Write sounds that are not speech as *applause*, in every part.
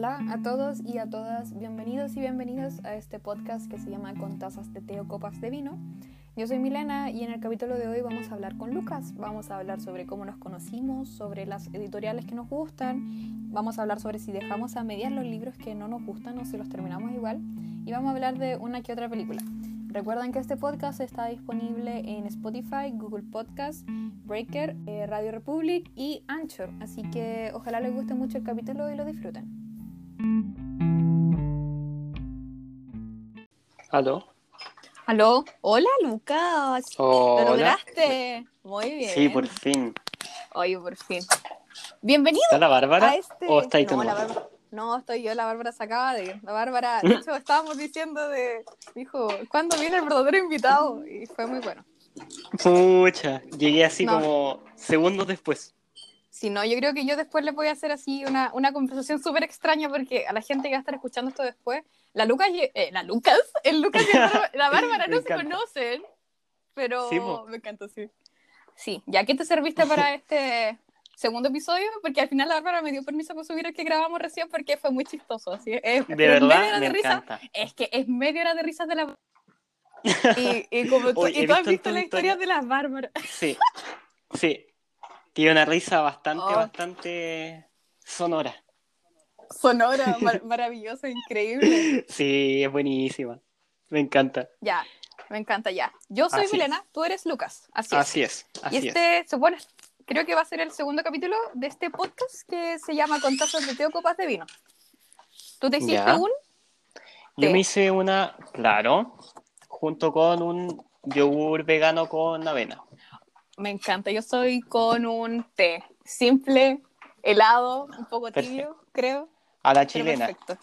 Hola a todos y a todas, bienvenidos y bienvenidas a este podcast que se llama Con tazas de té o copas de vino. Yo soy Milena y en el capítulo de hoy vamos a hablar con Lucas. Vamos a hablar sobre cómo nos conocimos, sobre las editoriales que nos gustan, vamos a hablar sobre si dejamos a medias los libros que no nos gustan o si los terminamos igual y vamos a hablar de una que otra película. Recuerden que este podcast está disponible en Spotify, Google Podcast, Breaker, eh, Radio Republic y Anchor, así que ojalá les guste mucho el capítulo y lo disfruten. ¿Aló? ¿Aló? Hola Lucas. ¿Lo Hola. lograste? Muy bien. Sí, por fin. Oye, por fin. Bienvenido ¿Está la Bárbara? a este... ¿O está ahí no, la? Bárbara- no, estoy yo, la Bárbara se acaba de ir. La Bárbara, de *laughs* hecho, estábamos diciendo de... Dijo, ¿cuándo viene el verdadero invitado? Y fue muy bueno. Pucha, llegué así No. como segundos después. Si no, yo creo que yo después les voy a hacer así una, una conversación súper extraña porque a la gente que va a estar escuchando esto después, la Lucas, y- eh, la Lucas, el Lucas y la *laughs* Bárbara no se conocen, pero Sí, me encanta, sí. Sí, ¿ya qué te serviste para *laughs* este segundo episodio? Porque al final la Bárbara me dio permiso para subir el que grabamos recién porque fue muy chistoso, así es, De verdad, me de risa, encanta. es que es media hora de risas de la *laughs* y, y como tú, y tú has visto la historia de las Bárbaras. Sí, sí. Tiene una risa bastante, Oh. bastante sonora. Sonora, *laughs* mar- maravillosa, increíble. Sí, es buenísima. Me encanta. Ya, me encanta ya. Yo soy Así Milena, tú eres Lucas. Así es. Así es, así y este, supone, creo que va a ser el segundo capítulo de este podcast que se llama Con tazas de té o copas de vino. Tú te hiciste Ya. un es. Yo me hice una, claro, junto con un yogur vegano con avena. Me encanta, yo soy con un té simple, helado, un poco Perfecto. tibio, creo. A la chilena. perfecto.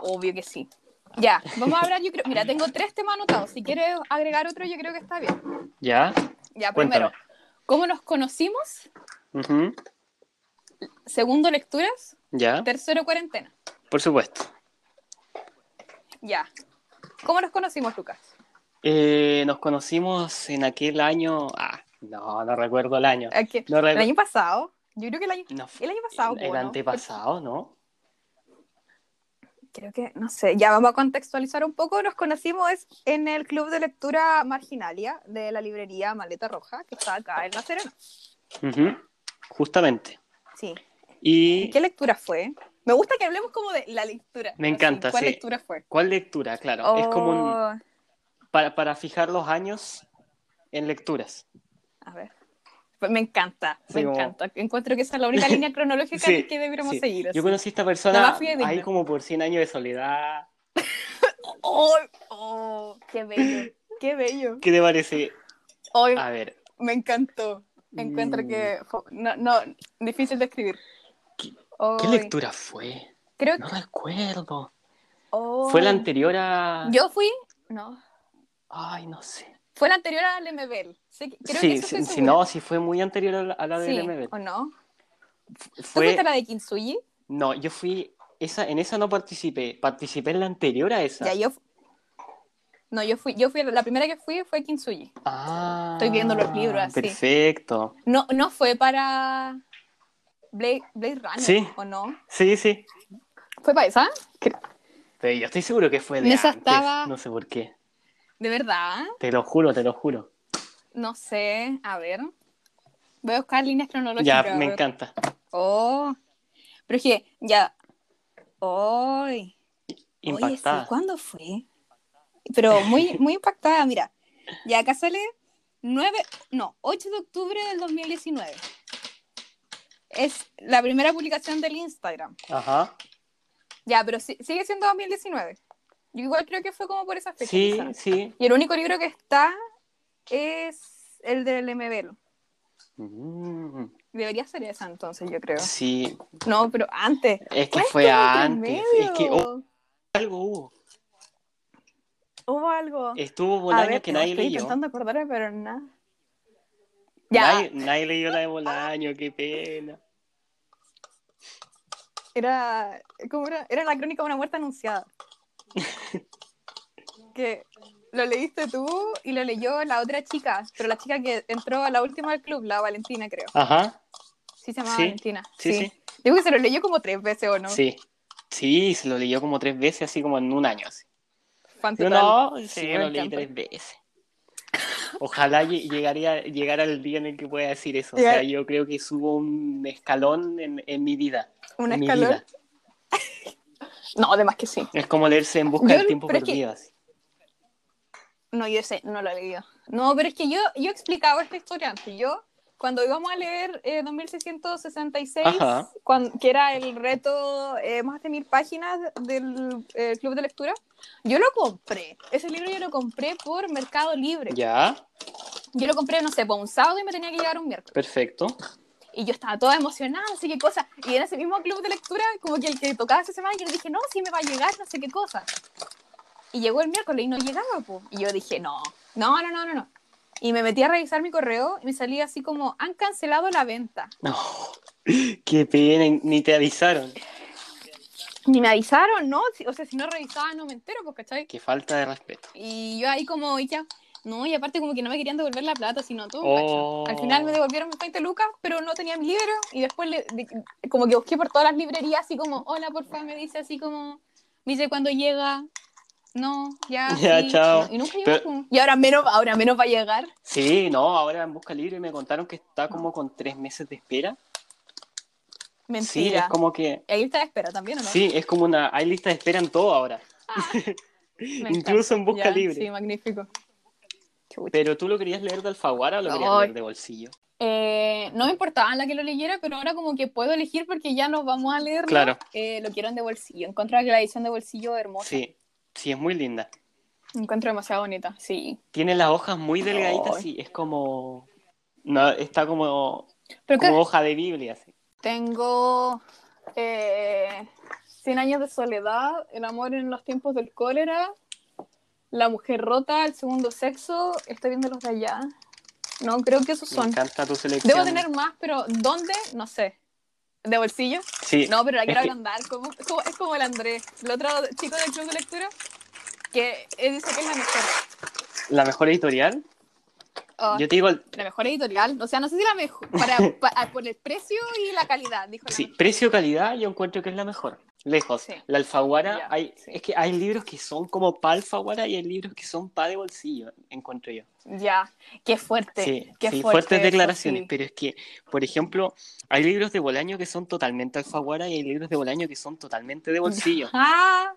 Obvio que sí. Ya, vamos a hablar, yo creo, mira, tengo tres temas anotados. Si quieres agregar otro, yo creo que está bien. ¿Ya? Ya, Cuéntame. primero, ¿cómo nos conocimos? Segundo, lecturas. ¿Ya? Tercero, cuarentena. Por supuesto. Ya. ¿Cómo nos conocimos, Lucas? Eh, nos conocimos en aquel año. Ah, no, no recuerdo el año. ¿El año pasado? Yo creo que el año, No, el año pasado. el ¿no? antepasado, ¿no? Creo que, no sé, ya vamos a contextualizar un poco. Nos conocimos en el club de lectura Marginalia de la librería Maleta Roja, que está acá en La Serena. Justamente. Sí. Y ¿Y qué lectura fue? Me gusta que hablemos como de la lectura. Me Así, encanta, ¿Cuál sí. lectura fue? ¿cuál lectura? Claro, es como un, Oh, para, para fijar los años en lecturas. A ver. Me encanta, me como- encanta. Encuentro que esa es la única *laughs* línea cronológica Sí, que debiéramos sí. seguir. así. Yo conocí a esta persona ahí como por 100 años de soledad. *laughs* ¡Oh! oh, ¡Qué bello! ¡Qué bello! ¿Qué te parece? Hoy A ver, me encantó. Encuentro Mm. que no, no, difícil de escribir. ¿Qué- ¿qué Hoy- lectura fue? Creo No que recuerdo. ¿Fue la anterior a...? Yo fui, no, Ay, no sé. Fue la anterior a Lemebel. Sí, que- creo que sí, eso sí, sí, no, sí fue muy anterior a la, a la de Sí, LMB. ¿o no? ¿Tú Fue... fuiste a la de Kintsugi? No, yo fui. Esa, en esa no participé. Participé en la anterior a esa. Ya, yo... No, yo fui, yo fui, la primera que fui fue Kintsugi. Ah, Estoy viendo los libros así. Perfecto. No, no fue para Blade, Blade Runner, Sí. ¿o no? Sí, sí. ¿Fue para esa? Pero yo estoy seguro que fue de En esa antes. estaba- No sé por qué. ¿De verdad? Te lo juro, te lo juro. No sé, a ver. Voy a buscar líneas Ya, cronológicas. a me encanta. Oh, pero es que, ya. ¡Ay! Oye, Impactada. sí, ¿cuándo fue? Pero muy, muy *laughs* impactada, mira. Ya acá sale 9, no, 8 de octubre del 2019. Es la primera publicación del Instagram. Ajá. Ya, pero sí- sigue siendo 2019. Yo igual creo que fue como por esa fecha. Sí, sí. Y el único libro que está es el del MBL. Mm, Debería ser esa entonces, yo creo. sí. No, pero antes. Es que ¿Cuál fue antes. Es que oh, algo hubo. Hubo algo. Estuvo ver, que nadie estoy leyó. intentando acordarme, pero nada. Ya, Nadie, nadie leyó la de Bolaño, qué pena. era. ¿Cómo era? Era la crónica de una muerte anunciada. Que lo leíste tú y lo leyó la otra chica, pero la chica que entró a la última del club, la Valentina, creo. Ajá. Sí, se llamaba Sí, Valentina. Sí, sí. Digo que se lo leyó como tres veces, ¿o no? Sí. Sí, se lo leyó como tres veces, así como en un año. Así. Yo no, sí, Sí, me lo leí tres veces. Ojalá lle- llegaría, llegara el día en el que pueda decir eso. O sea, yo creo que subo un escalón en, en mi vida. ¿Un en mi escalón? vida. No, además que sí. Es como leerse en busca Yo- del tiempo es que- perdido. así. No, yo sé, no lo he leído. No, pero es que yo, yo explicaba esta historia antes. Yo, cuando íbamos a leer eh, 2666, Ajá. cuan- que era el reto eh, más de mil páginas del eh, club de lectura, yo lo compré. Ese libro yo lo compré por Mercado Libre. Ya, Yo lo compré, no sé, por un sábado y me tenía que llegar un miércoles. perfecto. Y yo estaba toda emocionada, no sé qué cosa. Y en ese mismo club de lectura, como que el que tocaba esa semana, yo le dije, no, sí me va a llegar, no sé qué cosa. Y llegó el miércoles y no llegaba, pues. Y yo dije, no, no, no, no, no, no. Y me metí a revisar mi correo y me salía así como, han cancelado la venta. No, qué pena, ni te avisaron. Ni me avisaron, ¿no? O sea, si no revisaba no me entero, pues, ¿cachai? Qué falta de respeto. Y yo ahí como, y ya, no, y aparte como que no me querían devolver la plata, sino. Oh. Al final me devolvieron mis 20 lucas, pero no tenía mi libro. Y después le- de- como que busqué por todas las librerías, así como, hola, porfa, me dice así como, me dice cuando llega. No, ya. *laughs* Ya, sí. chao. Y nunca. Pero-. Y ahora menos, ahora menos va a llegar. Sí, no, ahora en Busca Libre me contaron que está como con tres meses de espera. Sí, Mentira. es como que... Ahí está de espera también, ¿o no? Sí, es como una... Hay lista de espera en todo ahora. *laughs* Me incluso en Busca Ya, Libre. Sí, magnífico. Chucha. Pero tú lo querías leer de Alfaguara o lo querías leer de bolsillo. Eh, no me importaba la que lo leyera, pero ahora como que puedo elegir porque ya nos vamos a leerlo. Claro. Eh, lo quiero en de bolsillo. Encuentro que la edición de bolsillo es hermosa. Sí, sí, es muy linda. Encuentro demasiado bonita, sí. Tiene las hojas muy delgaditas, Ay. sí, es como... No, está como, Pero como hoja de Biblia, sí. tengo eh, 100 años de soledad, El amor en los tiempos del cólera, La mujer rota, El segundo sexo. Estoy viendo los de allá. No, creo que esos Me son. encanta tu selección. Debo tener más, pero ¿dónde? No sé. ¿De bolsillo? Sí, No, pero la quiero agrandar. Como, es, como, es como el Andrés, el otro chico del club de lectura, que él dice que es la mejor. la mejor editorial. Oh, Yo te digo, el- La mejor editorial. O sea, no sé si la mejor. Para, *laughs* pa- por el precio y la calidad, dijo sí, precio-calidad yo encuentro que es la mejor. Lejos. Sí. La Alfaguara, hay, sí. es que hay libros que son como para Alfaguara y hay libros que son para de bolsillo, encuentro yo. Ya, qué fuerte. Sí, qué sí, fuerte fuertes eso, declaraciones, pero es que, por ejemplo, hay libros de Bolaño que son totalmente Alfaguara y hay libros de Bolaño que son totalmente de bolsillo. *laughs* Ah,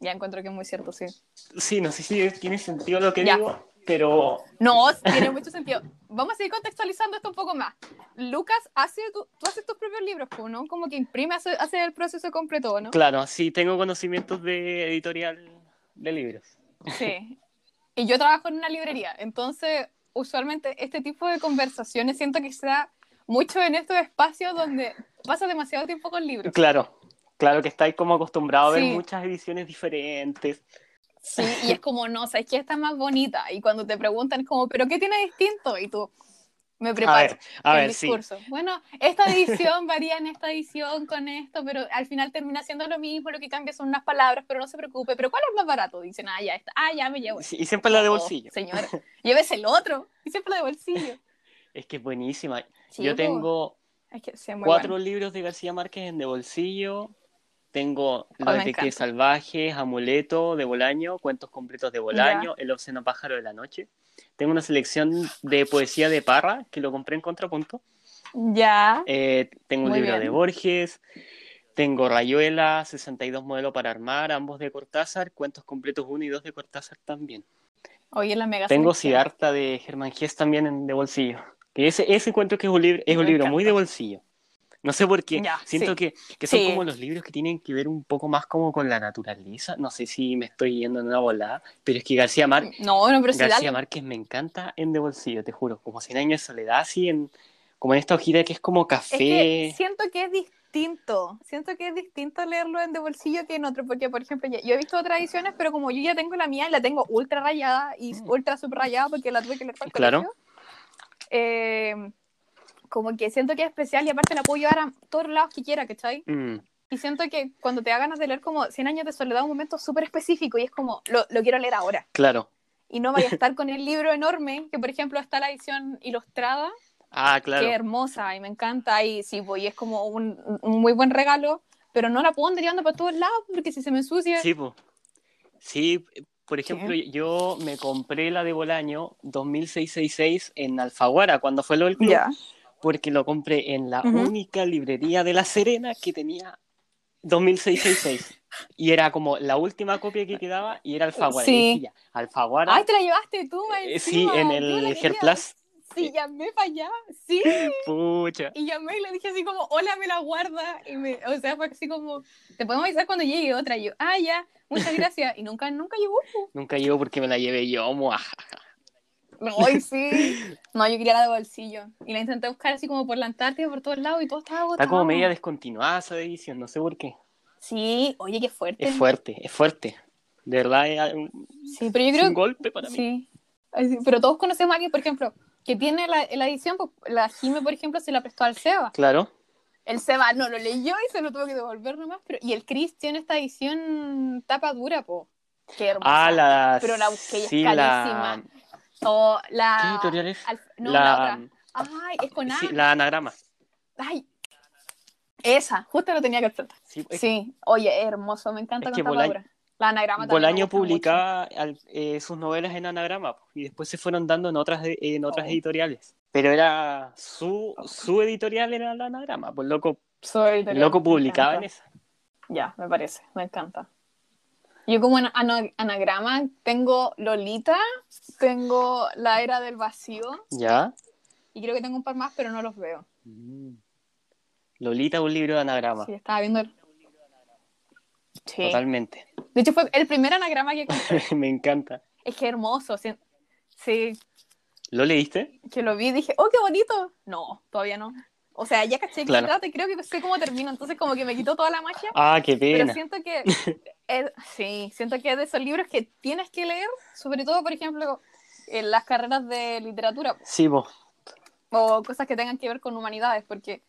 ya encuentro que es muy cierto, sí. Sí, no sé si tiene sentido lo que digo, pero No, tiene mucho sentido. Vamos a seguir contextualizando esto un poco más. Lucas hace, tu- tú haces tus propios libros, pues, ¿no? Como que imprime, hace, hace el proceso completo, ¿no? claro, sí tengo conocimientos de editorial de libros. Sí. Y yo trabajo en una librería, entonces usualmente este tipo de conversaciones siento que se da mucho en estos espacios donde pasa demasiado tiempo con libros. Claro, claro que estáis como acostumbrados a ver Sí. muchas ediciones diferentes. Sí, y es como, no, ¿sabes qué? Esta es más bonita. Y cuando te preguntan, es como, ¿pero qué tiene distinto? Y tú, me A preparo. ver, a el ver, sí. discurso. Bueno, esta edición varía en esta edición con esto, pero al final termina siendo lo mismo, lo que cambia son unas palabras, pero no se preocupe. ¿Pero cuál es más barato? Dicen, ah, ya, está. ah, ya me llevo. Sí, Y siempre la de Oh, bolsillo. señora, llévese el otro. Y siempre la de bolsillo. *laughs* Es que es buenísima. Sí, Yo po. tengo Es que sí, cuatro bueno. libros de García Márquez en de bolsillo. Tengo Los Detectives encanta. Salvajes, Amuleto de Bolaño, Cuentos Completos de Bolaño, El Obsceno Pájaro de la Noche. Tengo una selección de poesía de Parra, que lo compré en Contrapunto. Ya. Eh, tengo un Muy libro bien. de Borges. Tengo Rayuela, 62 Modelo para Armar, ambos de Cortázar. Cuentos Completos 1 y 2 de Cortázar también. Oye, la mega Tengo. Siddhartha de Germán Gess también en, de bolsillo. Que ese, ese encuentro que es un libro, es un libro muy de bolsillo. No sé por qué. Ya, Siento sí. que, que son Sí. como los libros que tienen que ver un poco más como con la naturaleza. No sé si me estoy yendo en una volada, pero es que García, Mar No, no, pero García dale. Márquez me encanta en De Bolsillo, te juro. Como 100 años de soledad, así en, como en esta hojita que es como café. Es que siento que es distinto. Siento que es distinto leerlo en de bolsillo que en otro, porque, por ejemplo, yo he visto otras ediciones, pero como yo ya tengo la mía y la tengo ultra rayada y Mm. ultra subrayada porque la tuve que leer para el Claro. colegio, eh, como que siento que es especial y aparte la puedo llevar a todos lados que quiera, ¿cachai? Mm, Y siento que cuando te da ganas de leer como 100 años de soledad, un momento súper específico y es como, lo, lo quiero leer ahora. claro. Y no vaya a *laughs* estar con el libro enorme, que por ejemplo está la edición ilustrada, Ah, claro. Qué hermosa y me encanta y sí, pues y es como un, un muy buen regalo pero no la puedo andar llevando para todos lados porque si se me ensucia. Sí, pues. Sí, por ejemplo, yo me compré la de Bolaño 2666 en Alfaguara cuando fue lo del club. Porque lo compré en la única librería de La Serena que tenía 2666. Y era como la última copia que quedaba y era Alfaguara. Sí. Ya, Alfaguara. Ay, te la llevaste tú, eh, sí, en el. Herplas. Sí, llamé para allá, sí. Pucha. Y llamé y le dije así como, hola, me la guarda. Y me, o sea, fue así como, te podemos avisar cuando llegue otra. Y yo, ah, ya, muchas *laughs* gracias. Y nunca, nunca llegó. Nunca llegó porque me la llevé yo. muah. Ay, *laughs* sí. No, yo quería la de bolsillo. Y la intenté buscar así como por la Antártida, por todos lados, y todo estaba agotado. Está como media descontinuada esa edición, no sé por qué. Sí, oye, qué fuerte. Es fuerte, es fuerte. De verdad es un, Sí, pero yo creo un golpe para mí. Sí. Ay, sí, Pero todos conocemos a alguien, por ejemplo, que tiene la, la edición, pues, la Jime, por ejemplo, se la prestó al Seba. Claro. El Seba no lo leyó y se lo tuvo que devolver nomás. Pero... Y el Chris tiene esta edición tapa dura, po. Qué hermosa. Ah, la. Pero la busqué y es carísima. O la... ¿Qué editorial es? No, la, la, otra. Ay, es con sí, la anagrama. Ay. Esa, justo lo tenía que hacer. Sí, es- Sí, oye, hermoso, me encanta Es que Bolaño-. La anagrama Bolaño publicaba al- eh, sus novelas en anagrama y después se fueron dando en otras, en otras Oh. editoriales. Pero era su, su editorial era la anagrama, pues loco, Soy loco publicaba en esa. Ya, me parece, me encanta. Yo como anagrama tengo Lolita, tengo La Era del Vacío ¿Ya? y creo que tengo un par más, pero no los veo. Mm. Lolita, un libro de anagrama. Sí, estaba viendo el... Sí. Totalmente. De hecho fue el primer anagrama que *laughs* compré. Me encanta. Es que hermoso, sí, sí, ¿Lo leíste? que lo vi y dije, oh, qué bonito. No, todavía no. O sea, ya caché que Claro. trata y creo que sé cómo termina, entonces como que me quitó toda la magia. Ah, qué Pero pena. siento que, *laughs* es- sí, siento que es de esos libros que tienes que leer, sobre todo, por ejemplo, en las carreras de literatura Sí, vos. o cosas que tengan que ver con humanidades, porque,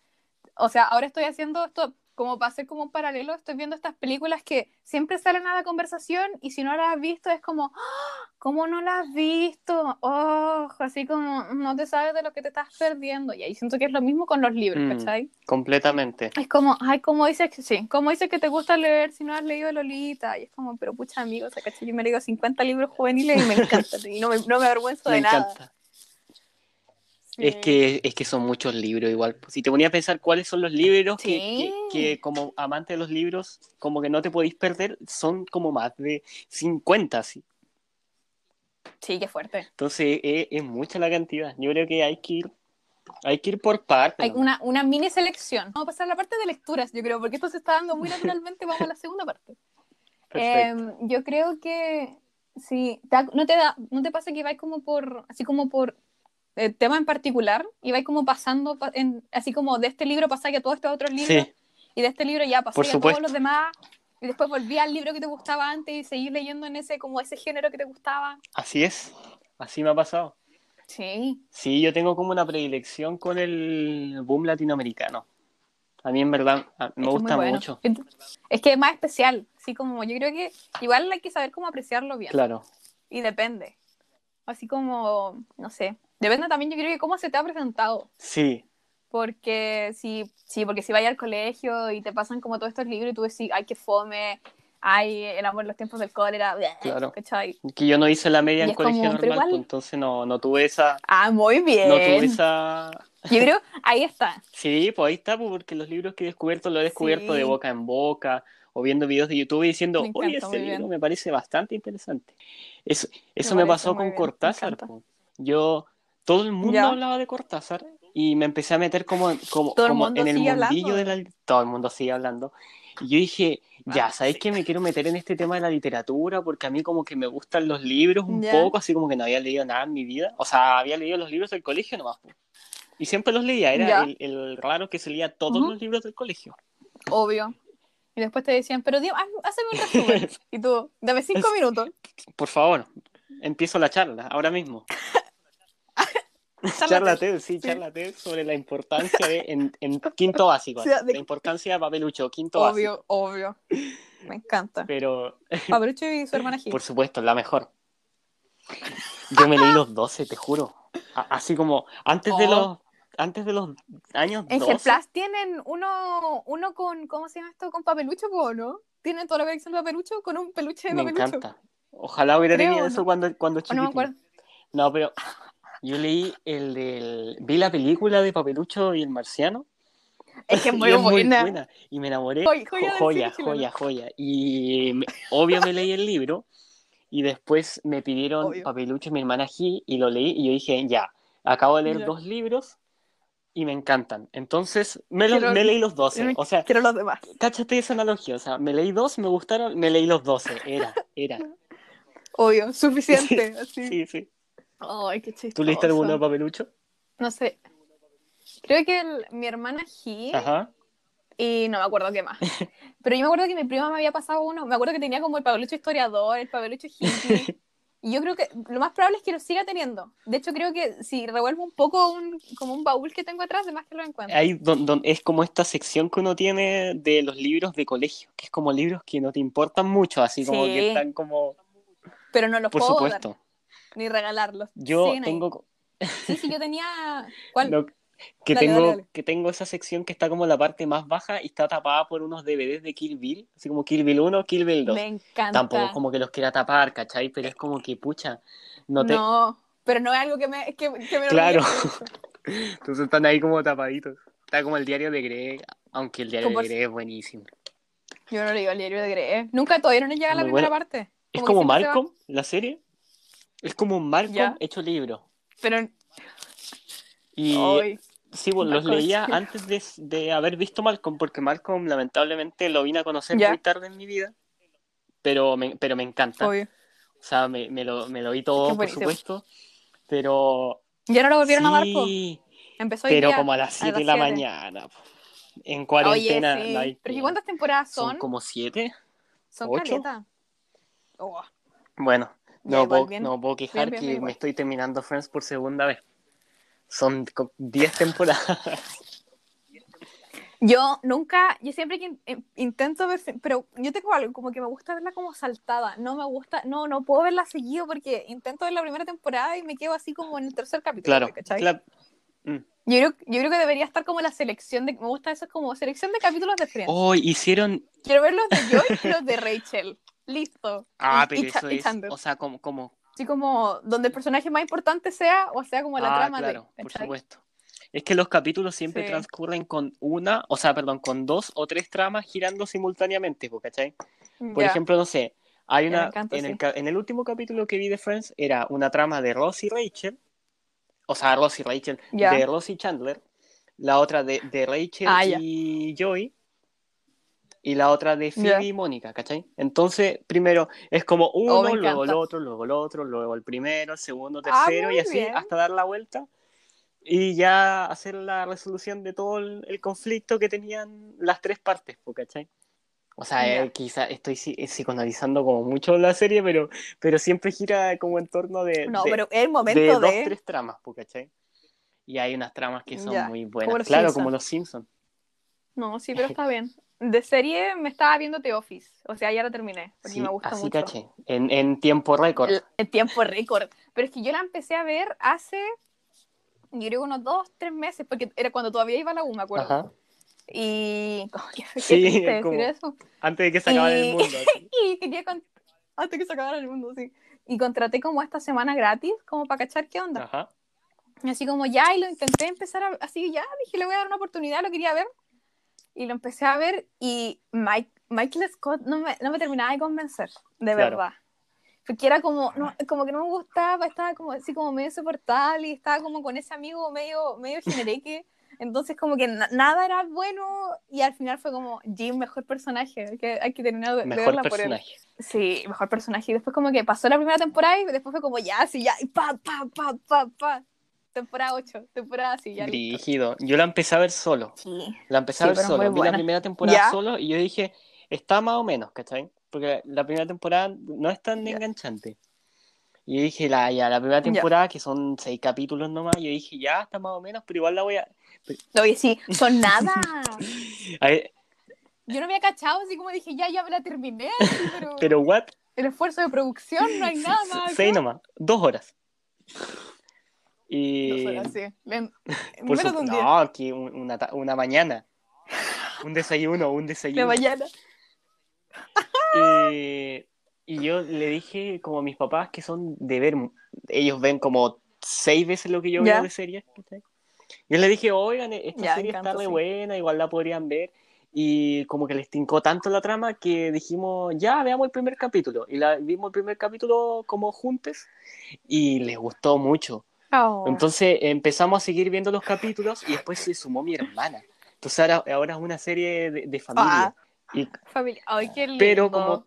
o sea, ahora estoy haciendo esto como para hacer como un paralelo, estoy viendo estas películas que siempre salen a la conversación y si no las has visto es como, ¡Ah! ¿cómo no las has visto? Oh, así como no te sabes de lo que te estás perdiendo. Y ahí siento que es lo mismo con los libros, Mm. ¿cachai? Completamente. Es como, ay, ¿cómo dices que sí? ¿Cómo dices que te gusta leer si no has leído Lolita? Y es como, pero pucha, amigos, ¿cachai? Yo me he leído 50 libros juveniles y me *laughs* encanta. y no me, no me avergüenzo Me de nada. Es que, es que son muchos libros igual. Si te ponía a pensar cuáles son los libros que, Sí. que- que como amante de los libros, como que no te podéis perder, son como más de 50, sí. Sí, qué fuerte. Entonces es, es mucha la cantidad. Yo creo que hay que ir, hay que ir por partes. Hay una, una mini selección. Vamos a pasar a la parte de lecturas, yo creo, porque esto se está dando muy naturalmente. Vamos a la segunda parte. *laughs* Eh, yo creo que sí, no te da, no te pasa que vais como por, así como por eh, tema en particular y vais como pasando, en, así como de este libro pasáis a todos estos otros libros sí, y de este libro ya pasáis a todos los demás y después volví al libro que te gustaba antes y seguís leyendo en ese como ese género que te gustaba. así es. Así me ha pasado. Sí, Sí, yo tengo como una predilección con el boom latinoamericano. A mí en verdad me es gusta bueno. mucho. Es que es más especial, así como yo creo que igual hay que saber cómo apreciarlo bien. Claro. Y depende. Así como, no sé. Depende también, yo creo que cómo se te ha presentado. Sí, Porque si, sí, porque si vayas al colegio y te pasan como todos estos libros y tú decís, ay, qué fome, ay, el amor en los tiempos del cólera, bleh", *laughs* Claro. ¿cachai? que yo no hice la media Y en como, colegio pero normal, pues, entonces no, no tuve esa, Ah, muy bien. no tuve esa, Yo creo, ahí está. Sí, pues ahí está, pues, porque los libros que he descubierto los he descubierto Sí. de boca en boca o viendo videos de YouTube y diciendo, Me oye, encanta, este libro bien. me parece bastante interesante. Eso, eso Me me, pasó con bien, Cortázar. encanta. pues. Yo, todo el mundo Ya. hablaba de Cortázar y me empecé a meter como, como, Todo como en el mundillo hablando. de la... Todo el mundo sigue hablando. Y yo dije, ya, Ah, ¿sabéis sí. que me quiero meter en este tema de la literatura? Porque a mí como que me gustan los libros un Ya. poco, así como que no había leído nada en mi vida. O sea, había leído los libros del colegio nomás. Y siempre los leía, era Ya. el, el raro que se leía todos Ujú. los libros del colegio. Obvio. Y después te decían, pero Dios, hazme un resumen. *laughs* y tú, dame cinco minutos. Por favor, empiezo la charla, ahora mismo. Chárlate. Charla TED, sí, Sí. charla TED sobre la importancia de, en, en quinto básico, *laughs* O sea, de- la importancia de papelucho, quinto básico. Obvio, obvio. Me encanta. Pero, Pablucho y su hermana Gil. *laughs* por supuesto, la mejor. Yo me leí los 12, te juro. Así como, antes de Oh. los antes de los años En 12. Plus tienen uno, uno con, ¿cómo se llama esto? Con papelucho, ¿no? Tienen toda la colección de papelucho con un peluche de Me papelucho. encanta. Ojalá hubiera Creo, tenido ¿no? eso cuando, cuando O no me acuerdo. No, pero yo leí el del... Vi la película de Papelucho y el Marciano. Es que es *laughs* muy buena. Y me enamoré. Joy- joya joya, cine chileno. joya, joya. Y me- obvio me leí el libro. Y después me pidieron Obvio. Papelucho y mi hermana G y lo leí. Y yo dije, ya, acabo de leer Ya. dos libros y me encantan. Entonces me, los- Quiero- me leí los 12. *laughs* O sea, Quiero los demás. cáchate esa analogía. O sea, me leí dos, me gustaron, me leí los 12. Era, era. *laughs* Obvio, suficiente. así. Sí, sí. Ay, qué chistoso. ¿Tú leíste alguno de Papelucho? No sé. Creo que el- mi hermana G Ajá. y no me acuerdo qué más. *laughs* Pero yo me acuerdo que mi prima me había pasado uno. Me acuerdo que tenía como el papelucho historiador, el papelucho hippie. *laughs* Y yo creo que lo más probable es que lo siga teniendo. De hecho, creo que si revuelvo un poco un, como un baúl que tengo atrás, además que lo encuentro. Ahí don- don- es como esta sección que uno tiene de los libros de colegio, que es como libros que no te importan mucho, así como Sí. que están como, Pero no los por puedo supuesto. dar, ni regalarlos. Yo tengo Sí, sí, yo *laughs* tenía... ¿Cuál? no, que Dale, tengo dale, dale. que tengo esa sección que está como la parte más baja y está tapada por unos DVDs de Kill Bill, así como Kill Bill 1, Kill Bill 2. Me encanta. Tampoco es como que los quiera tapar, ¿cachai? Pero es como que pucha, no te No, pero no es algo que me, que, que me Claro. *laughs* entonces están ahí como tapaditos. Está como el diario de Greg, aunque el diario Como de Greg es buenísimo. Yo no leí el diario de Grey. Nunca, todavía no llega a la primera parte. Es como se va- Malcolm, la serie. Es como Malcolm Ya. hecho libro. Pero Y sí, pues, los Malcolm, leía sí. antes de, de haber visto Malcolm, porque Malcolm lamentablemente lo vine a conocer Ya. muy tarde en mi vida, pero me, pero me encanta. obvio. O sea, me, me lo, me lo vi todo, por supuesto, pero... ¿Ya no lo volvieron a dar? Sí, Empezó hoy pero día, como a las 7 de la siete. mañana. po. En cuarentena. Oye, sí. no hay Pero ¿y cuántas temporadas ¿Son son? como 7? Son caleta. Oh, Bueno, no, puedo, no puedo quejar bien, que bien, me igual. estoy terminando Friends por segunda vez. Son co- 10 temporadas. Yo nunca, yo siempre que in- intento ver, pero yo tengo algo, como que me gusta verla como saltada, no me gusta, no, no puedo verla seguido porque intento ver la primera temporada y me quedo así como en el tercer capítulo, Claro, ¿cachai? claro. Mm. Yo, creo, yo creo que debería estar como la selección de, me gusta eso como selección de capítulos de Friends. Oh, hicieron. Quiero ver los de Joy y los de Rachel, listo. Ah, Y- pero y eso es. O sea, como. como... Así como donde el personaje más importante sea o sea como la ah, trama claro, de, por supuesto. Es que los capítulos siempre Sí. transcurren con una, o sea, perdón, con dos o tres tramas girando simultáneamente, ¿cachai? Por ejemplo, no sé, hay una. encanta, en, el, sí. ca- en el último capítulo que vi de Friends era una trama de Ross y Rachel. O sea, Ross y Rachel. De Ross y Chandler. La otra de, de Rachel Ah, y Joey. Y la otra de Phoebe y Mónica, ¿cachai? Entonces, primero es como uno, Oh, me luego el otro, luego el otro, luego el primero, el segundo, Ah, tercero, y así bien. hasta dar la vuelta. Y ya hacer la resolución de todo el, el conflicto que tenían las tres partes, ¿cachai? O sea, Ya. eh, quizá estoy psi- psicoanalizando como mucho la serie, pero, pero siempre gira como en torno de, No, de, pero el de momento dos, de... tres tramas, ¿cachai? Y hay unas tramas que son muy buenas. Claro, como los Simpsons. No, sí, pero está bien. *laughs* De serie me estaba viendo The Office, o sea, ya la terminé, porque Sí, me gusta así mucho. caché. En, en tiempo récord. El tiempo récord. Pero es que yo la empecé a ver hace, yo creo unos dos, tres meses, porque era cuando todavía iba a la U, me acuerdo. Ajá. Y... *laughs* oh, qué, qué Sí, es decir como- eso. Antes de que se acabara Y- el mundo. *laughs* Y quería... con- Antes que se acabara el mundo, sí. Y contraté como esta semana gratis, como para cachar qué onda. Ajá. Y así como ya, y lo intenté empezar a, así ya, dije, le voy a dar una oportunidad, lo quería ver. Y lo empecé a ver y Mike, Michael Scott no me, no me terminaba de convencer, de Claro. verdad. Porque era como, no, como que no me gustaba, estaba como así como medio insoportable y estaba como con ese amigo medio, medio genereque. Entonces como que na- nada era bueno y al final fue como Jim, mejor personaje, hay que, hay que terminar de, Mejor verla por él. personaje. Sí, mejor personaje. Y después como que pasó la primera temporada y después fue como ya, sí, ya, y pa, pa, pa, pa, pa. Temporada 8, temporada así, ya. listo. Brígido. Yo la empecé a ver solo. Sí. La empecé Sí, a ver pero solo. muy Vi la buena. primera temporada ¿Ya? solo y yo dije, está más o menos, ¿cachai? Porque la primera temporada no es tan Ya. enganchante. Y yo dije, la, ya, la primera Ya. temporada, que son seis capítulos nomás, yo dije, ya, está más o menos, pero igual la voy a... Oye, sí, son nada. *laughs* ver, Yo no me había cachado, así como dije, ya, ya me la terminé, pero, *laughs* pero, what? el esfuerzo de producción, no hay nada más. Seis nomás, dos horas. Y... No así. *laughs* Menos de supu- un día. no, aquí un- una, una mañana. Un desayuno, un De desayuno. mañana. Y, y yo le dije como a mis papás que son de ver, ellos ven como seis veces lo que yo Ya. veo de series. Yo le dije, oigan, esta Ya, serie encanto, está re sí. buena, igual la podrían ver. Y como que les tincó tanto la trama que dijimos, ya veamos el primer capítulo. Y la, vimos el primer capítulo como juntos y les gustó mucho. Oh. Entonces empezamos a seguir viendo los capítulos y después se sumó mi hermana. Entonces ahora, ahora es una serie de, de familia. Ah, Y familia. Ay, qué lindo. pero como,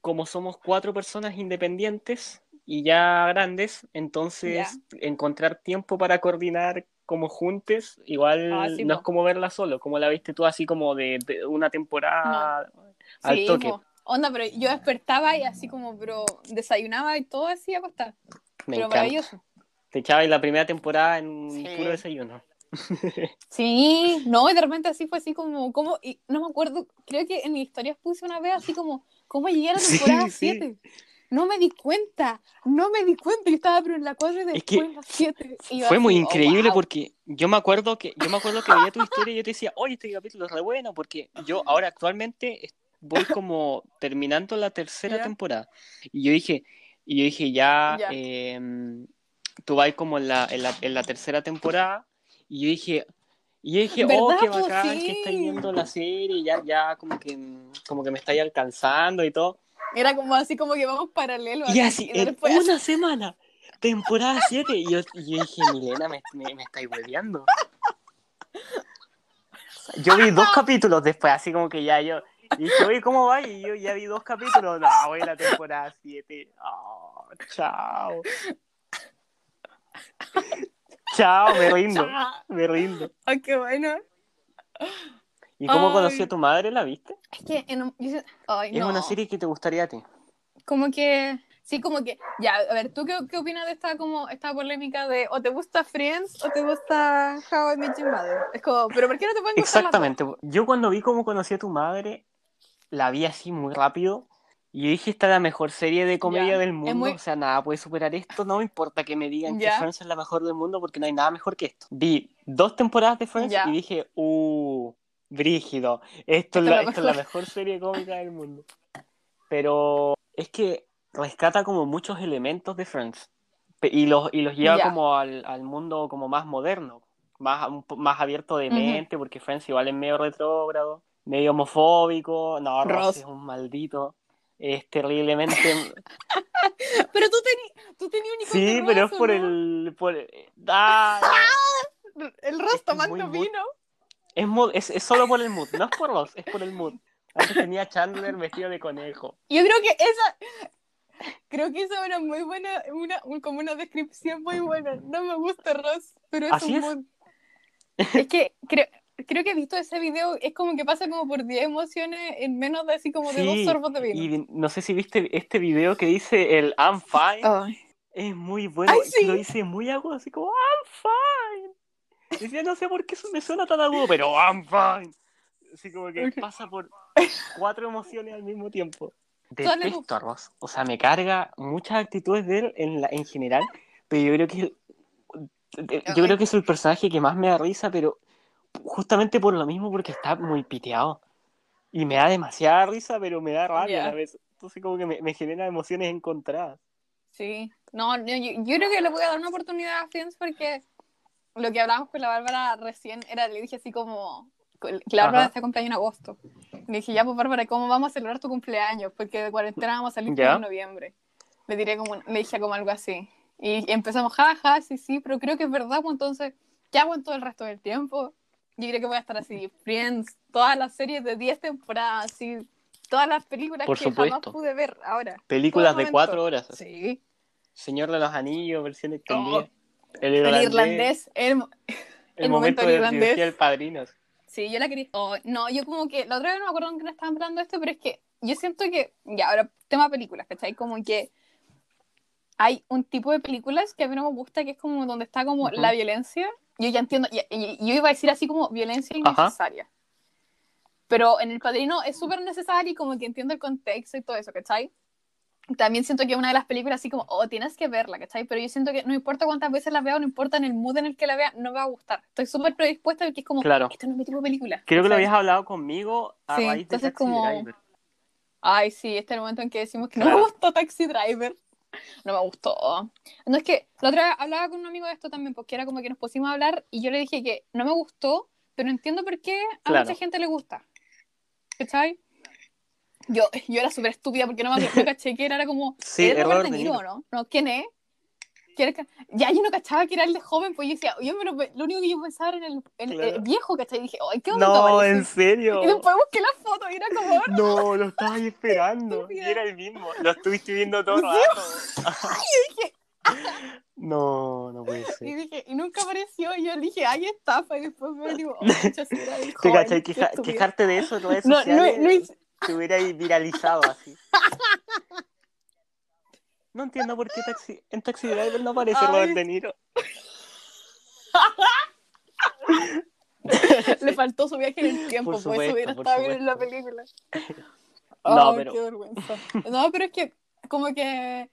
como somos cuatro personas independientes y ya grandes, entonces encontrar tiempo para coordinar como juntes, igual Ah, sí, no es como verla solo, como la viste tú así como de, de una temporada al Sí, toque. po. Onda, pero yo despertaba y así como, pero desayunaba y todo así acostada. Me pero encanta. maravilloso. Te echabas la primera temporada en un Sí. puro desayuno. *laughs* Sí, no, y de repente así fue así como, como, y no me acuerdo, creo que en mis historias puse una vez así como, ¿cómo llegué a la *laughs* temporada sí. 7? No me di cuenta, no me di cuenta, yo estaba pero en la 4 y después que en la 7. Y yo Fue así, muy oh, increíble wow. porque yo me acuerdo que yo me acuerdo que veía tu historia y yo te decía, oye, este capítulo es re bueno porque yo ahora actualmente es- voy como terminando la tercera temporada. Y yo dije, y yo dije, ya, em, tú vas como en la, en la, en la tercera temporada y yo dije, y dije, oh, ¿Verdad, qué bacán Sí. que estáis viendo la serie, ya, ya, como que, como que me estáis alcanzando y todo. Era como así como que vamos paralelo. Y así, en después una semana, temporada 7, y yo, y yo dije, Milena, me, me, me estáis hueveando. Yo vi dos capítulos después, así como que ya yo, y dije, oye, ¿cómo va? Y yo ya vi dos capítulos, no, voy a la temporada 7. Oh, chao. *laughs* Chao, me rindo, Chao. me rindo. Ay, qué bueno. ¿Y cómo Ay. conocí a tu madre? ¿La viste? Es que en un- ay, Es no. una serie que te gustaría a ti. Como que, sí, como que, ya, a ver, ¿tú qué, qué opinas de esta, como, esta polémica de o te gusta Friends o te gusta How I Met Your Mother? Es como, pero ¿por qué no te pueden gustar las? Exactamente. Yo cuando vi cómo conocí a tu madre, la vi así muy rápido. Y yo dije, esta es la mejor serie de comedia Ya, del mundo. muy- O sea, nada puede superar esto. No me importa que me digan Ya. que Friends es la mejor del mundo porque no hay nada mejor que esto. Vi dos temporadas de Friends Ya. y dije, uh, brígido. Esto, es la, es la esto es la mejor. serie cómica del mundo. Pero es que rescata como muchos elementos de Friends. Y los, y los lleva como al, al mundo como más moderno. Más, más abierto de mente, porque Friends igual es medio retrógrado, medio homofóbico. No, Ross, Ross. es un maldito. Es terriblemente. *laughs* Pero tú tenías tú tení un sí, pero es por ¿no? el. Por... Ah, El Ross *laughs* es es tomando muy vino. es, mood- es, es solo por el mood, no es por Ross, es por el mood. Antes tenía Chandler vestido de conejo. Yo creo que esa. Creo que esa es una muy buena, una, un- como una descripción muy buena. No me gusta Ross, pero es Así un es. mood. Es que creo, creo que he visto ese video, es como que pasa como por 10 emociones en menos de así como de dos sorbos de vino. Y no sé si viste este video que dice el I'm fine. Es muy bueno. Ay, sí. Lo dice muy agudo, así como I'm fine. Decía, no sé por qué eso me suena tan agudo, pero I'm fine. Así como que pasa por cuatro emociones al mismo tiempo. Detesto a Ross. O sea, me carga muchas actitudes de él en, la, en general, pero yo creo que es el- yo creo que es el personaje que más me da risa, pero justamente por lo mismo, porque está muy piteado. Y me da demasiada risa, pero me da rabia Ya. a la vez. Entonces como que me, me genera emociones encontradas. Sí, no, yo, yo creo que le voy a dar una oportunidad a Friends porque lo que hablábamos con la Bárbara recién era, le dije así como, que la Bárbara está cumpleaños en agosto. Le dije, ya pues Bárbara, ¿cómo vamos a celebrar tu cumpleaños? Porque de cuarentena vamos a salir Ya. en noviembre. Le diré como, le dije como algo así. Y empezamos, jaja, sí, sí, pero creo que es verdad, pues entonces, ¿qué hago en todo el resto del tiempo? Yo creo que voy a estar así, Friends, todas las series de 10 temporadas, así, todas las películas Por que jamás supuesto. pude ver ahora. Películas de momento. cuatro horas. Sí. Señor de los Anillos, versión Oh, extendida. el El irlandés. el, El, el momento momento irlandés. del padrino. Sí, yo la quería. oh, no, yo como que la otra vez no me acuerdo en qué nos estaban hablando de esto, pero es que yo siento que. Ya, ahora, tema películas, ¿cachai? Como que hay un tipo de películas que a mí no me gusta, que es como donde está como Ujú. la violencia. Yo ya entiendo, y, y- y yo iba a decir así como violencia Ajá. innecesaria. Pero en El Padrino es súper necesario y como que entiendo el contexto y todo eso, ¿cachai? también siento que es una de las películas así como, oh, tienes que verla, ¿cachai? Pero yo siento que no importa cuántas veces la vea, no importa en el mood en el que la vea, no me va a gustar. Estoy súper predispuesta porque es como, Claro. esto no es mi tipo de película. Creo que lo habías hablado conmigo a Sí, raíz de entonces Taxi como- Driver. Ay, sí, este es el momento en que decimos que no Claro. me gustó Taxi Driver. No me gustó. No es que la otra vez hablaba con un amigo de esto también, porque era como que nos pusimos a hablar y yo le dije que no me gustó, pero entiendo por qué a Claro. mucha gente le gusta. ¿Cachai? Yo, yo era súper estúpida porque no me no *laughs* caché que era, era como. Sí, ¿es Robert Robert De Niro. ¿no? No, ¿quién es? ¿Quién es? Ya yo no cachaba que era el de joven, pues yo decía, yo me lo, lo único que yo pensaba era en el, en el Claro. viejo, ¿cachai? Y dije, ay, ¿qué onda No, en serio. Y después busqué la foto y era como, *laughs* No, lo estaba ahí esperando. Y era el mismo. Lo estuviste viendo todo el rato. *laughs* dije- *laughs* No, no puede Y ser. dije, y nunca apareció, y yo dije, ay, estafa, y después me digo, oh, era el ¿Te joven, cachai? qué Queja- estúpido. quejarte de eso en redes No, no, no te hubiera viralizado así. No entiendo por qué taxi, en Taxi Driver no aparece Ay. Robert De Niro. *laughs* Le faltó su viaje en el tiempo, Por pues eso hubiera supuesto, por estado bien en la película. *laughs* No, Ay, pero- qué vergüenza. No, pero es que, como que,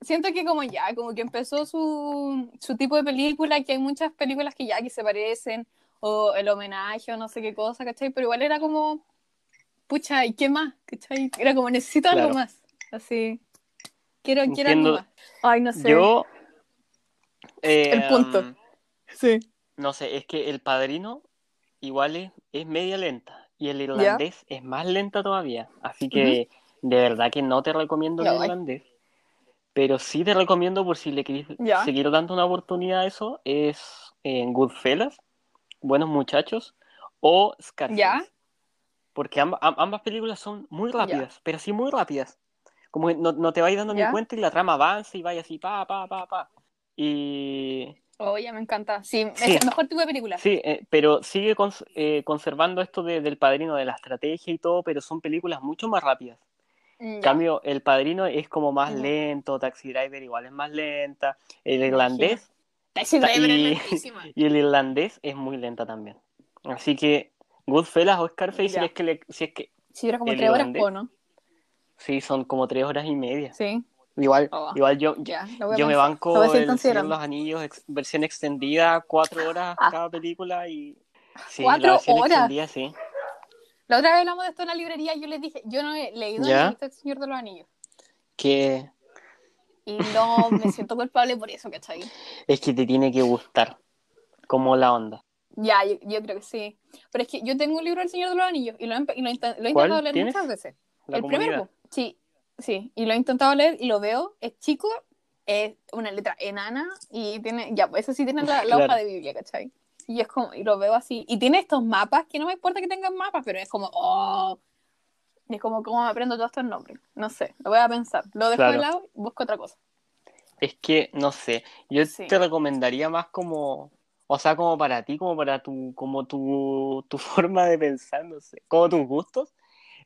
siento que como ya, como que empezó su, su tipo de película, que hay muchas películas que ya que se parecen, o el homenaje, o no sé qué cosa, ¿cachai? Pero igual era como, pucha, ¿y qué más? ¿cachai? Era como, necesito algo más, así. Quiero, quiero Entiendo. Ay, no sé. Yo. eh, El punto. um, Sí. No sé, es que el padrino igual es, es media lenta y el irlandés es más lenta todavía. Así que de verdad que no te recomiendo el ay. irlandés. Pero sí te recomiendo por si le querés Ya. seguir dando una oportunidad a eso, es en Goodfellas, Buenos Muchachos o Scarface. Porque amb- am- ambas películas son muy rápidas, pero sí muy rápidas. Como que no, no te vais dando Ya. ni cuenta y la trama avanza y vaya así, pa, pa, pa, pa. Y Oye, me encanta. Sí, Sí. es el mejor tipo de película. Sí, eh, pero sigue cons- eh, conservando esto de- del padrino, de la estrategia y todo, pero son películas mucho más rápidas. En Ya. cambio, el padrino es como más Ujú. lento, Taxi Driver igual es más lenta, el irlandés Taxi Driver es y- lentísima. *laughs* y el irlandés es muy lenta también. Así que Goodfellas o Scarface, si es que, le- si es que Sí, era como tres horas, ¿no? Sí, son como tres horas y media. Sí, Igual, Oh. igual yo, a yo me banco el Señor los Anillos ex- versión extendida, cuatro horas Ah. cada película y... Sí, ¿Cuatro la horas? extendida, sí. La otra vez hablamos de esto en la librería y yo les dije, yo no he leído El Señor de los Anillos. Que Y no me *laughs* siento culpable por eso, ¿cachai? es que te tiene que gustar, como la onda. Ya, yo, yo creo que sí. Pero es que yo tengo un libro del Señor de los Anillos y lo, he y lo he inten- lo he ¿Cuál intentado leer muchas veces. La el comunidad. primero. Sí, sí. Y lo he intentado leer y lo veo, es chico, es una letra enana y tiene, ya, pues eso sí tiene la, la Claro. hoja de Biblia, ¿cachai? Y es como, y lo veo así. Y tiene estos mapas que no me importa que tengan mapas, pero es como, oh. Y es como, ¿cómo me aprendo todos estos nombres? No sé, lo voy a pensar. Lo dejo de lado y busco otra cosa. Es que, no sé, yo Sí. te recomendaría más como, o sea, como para ti, como para tu, como tu, tu *laughs* forma de pensar, no sé, como tus gustos,